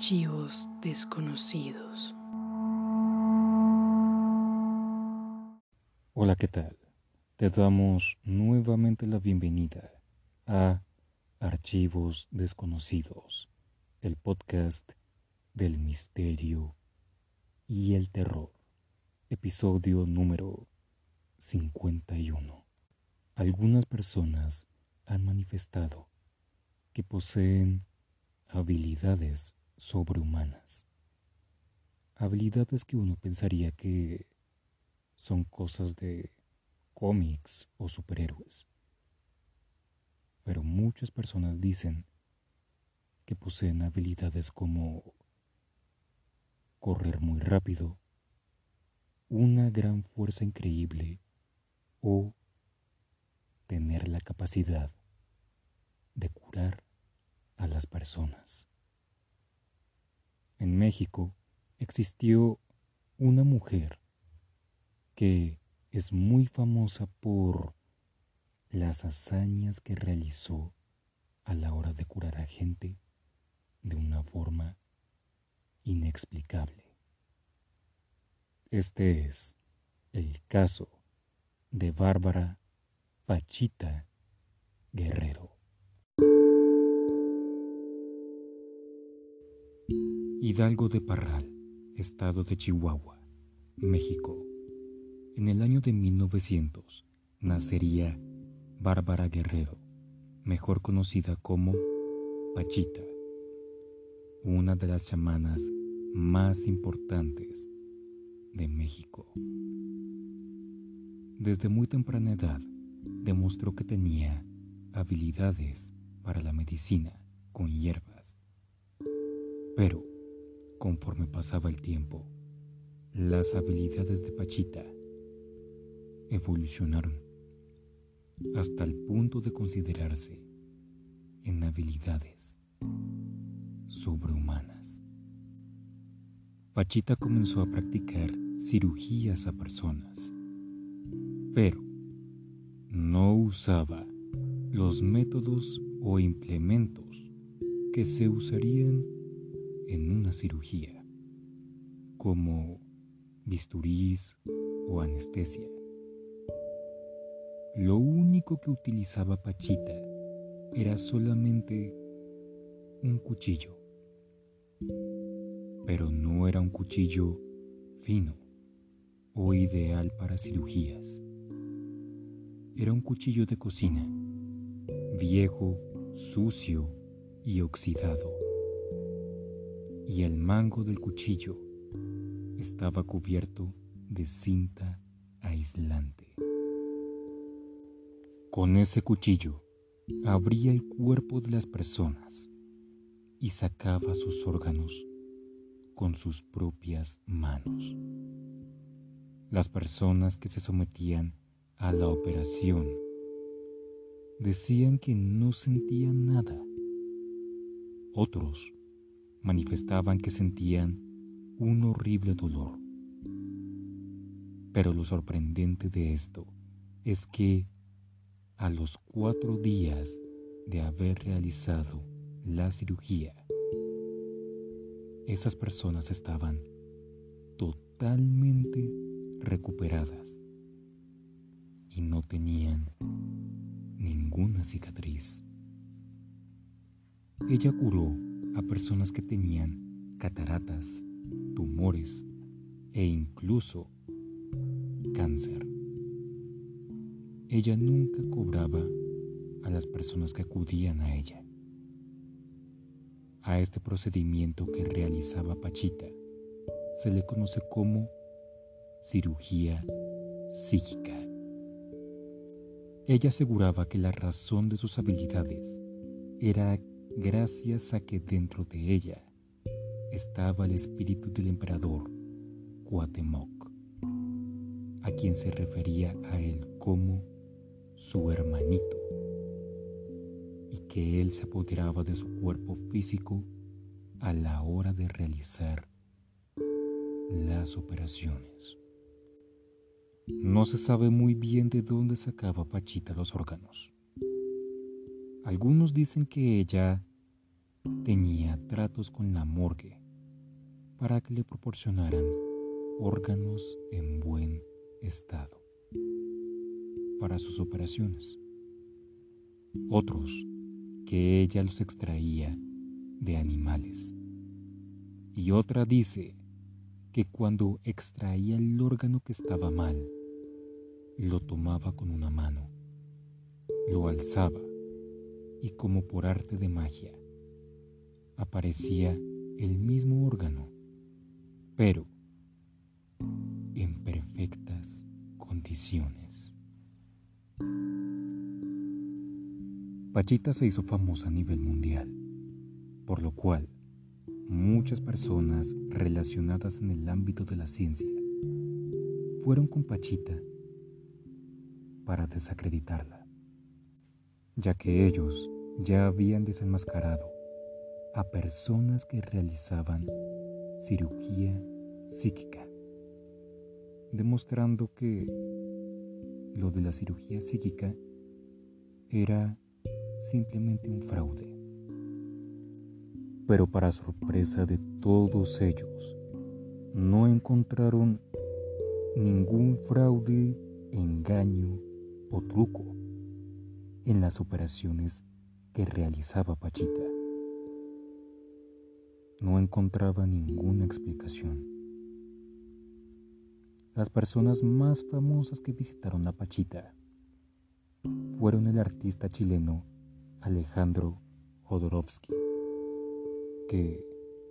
Archivos desconocidos. Hola, ¿qué tal? Te damos nuevamente la bienvenida a Archivos desconocidos, el podcast del misterio y el terror, episodio número 51. Algunas personas han manifestado que poseen habilidades sobrehumanas. Habilidades que uno pensaría que son cosas de cómics o superhéroes. Pero muchas personas dicen que poseen habilidades como correr muy rápido, una gran fuerza increíble o tener la capacidad de curar a las personas. En México existió una mujer que es muy famosa por las hazañas que realizó a la hora de curar a gente de una forma inexplicable. Este es el caso de Bárbara Pachita Guerrero. Hidalgo de Parral, estado de Chihuahua, México. En el año de 1900 nacería Bárbara Guerrero, mejor conocida como Pachita, una de las chamanas más importantes de México. Desde muy temprana edad demostró que tenía habilidades para la medicina con hierbas. Pero, conforme pasaba el tiempo, las habilidades de Pachita evolucionaron hasta el punto de considerarse en habilidades sobrehumanas. Pachita comenzó a practicar cirugías a personas, pero no usaba los métodos o implementos que se usarían en una cirugía, como bisturís o anestesia. Lo único que utilizaba Pachita era solamente un cuchillo, pero no era un cuchillo fino o ideal para cirugías. Era un cuchillo de cocina, viejo, sucio y oxidado. Y el mango del cuchillo estaba cubierto de cinta aislante. Con ese cuchillo abría el cuerpo de las personas y sacaba sus órganos con sus propias manos. Las personas que se sometían a la operación. Decían que no sentían nada. Otros manifestaban que sentían un horrible dolor. Pero lo sorprendente de esto es que a los cuatro días de haber realizado la cirugía, esas personas estaban totalmente recuperadas y no tenían ninguna cicatriz. Ella curó a personas que tenían cataratas, tumores e incluso cáncer. Ella nunca cobraba a las personas que acudían a ella. A este procedimiento que realizaba Pachita se le conoce como cirugía psíquica. Ella aseguraba que la razón de sus habilidades era gracias a que dentro de ella estaba el espíritu del emperador Cuauhtémoc, a quien se refería a él como su hermanito, y que él se apoderaba de su cuerpo físico a la hora de realizar las operaciones. No se sabe muy bien de dónde sacaba Pachita los órganos. Algunos dicen que ella tenía tratos con la morgue para que le proporcionaran órganos en buen estado para sus operaciones. Otros que ella los extraía de animales. Y otra dice que cuando extraía el órgano que estaba mal, lo tomaba con una mano, lo alzaba y como por arte de magia, aparecía el mismo órgano, pero en perfectas condiciones. Pachita se hizo famosa a nivel mundial, por lo cual muchas personas relacionadas en el ámbito de la ciencia fueron con Pachita para desacreditarla, ya que ellos ya habían desenmascarado a personas que realizaban cirugía psíquica, demostrando que lo de la cirugía psíquica era simplemente un fraude. Pero para sorpresa de todos ellos, no encontraron ningún fraude, engaño o truco en las operaciones que realizaba Pachita. No encontraba ninguna explicación. Las personas más famosas que visitaron a Pachita fueron el artista chileno Alejandro Jodorowsky, que,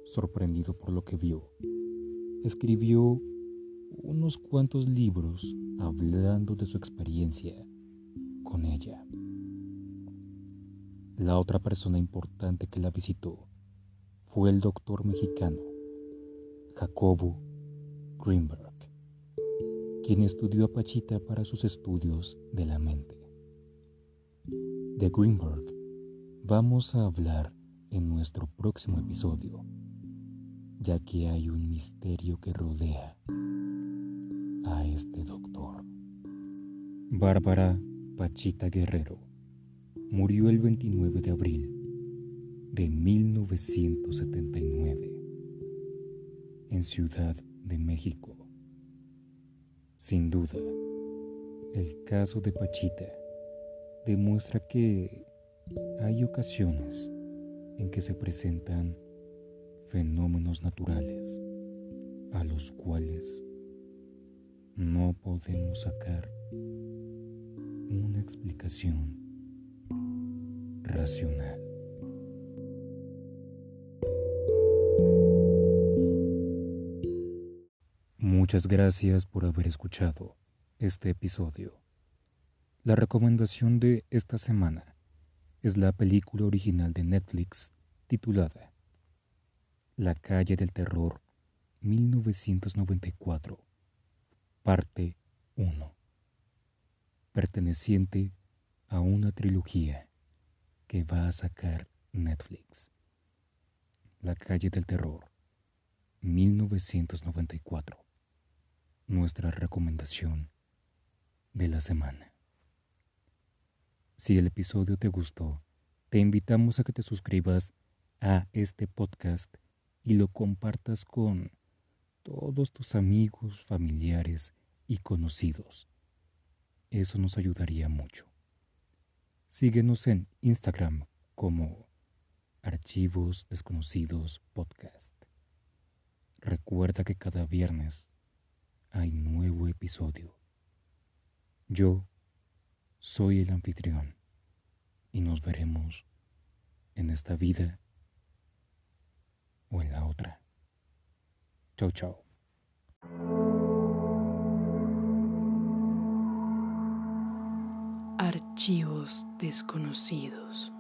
sorprendido por lo que vio, escribió unos cuantos libros hablando de su experiencia con ella. La otra persona importante que la visitó fue el doctor mexicano Jacobo Greenberg, quien estudió a Pachita para sus estudios de la mente. De Greenberg vamos a hablar en nuestro próximo episodio, ya que hay un misterio que rodea a este doctor. Bárbara Pachita Guerrero murió el 29 de abril de 1979 en Ciudad de México. Sin duda, el caso de Pachita demuestra que hay ocasiones en que se presentan fenómenos naturales a los cuales no podemos sacar una explicación racional. Muchas gracias por haber escuchado este episodio. La recomendación de esta semana es la película original de Netflix titulada La calle del terror 1994, parte 1, perteneciente a una trilogía que va a sacar Netflix. La calle del terror, 1994. Nuestra recomendación de la semana. Si el episodio te gustó, te invitamos a que te suscribas a este podcast y lo compartas con todos tus amigos, familiares y conocidos. Eso nos ayudaría mucho. Síguenos en Instagram como Archivos Desconocidos Podcast. Recuerda que cada viernes hay nuevo episodio. Yo soy el anfitrión y nos veremos en esta vida o en la otra. Chau, chau. Archivos desconocidos.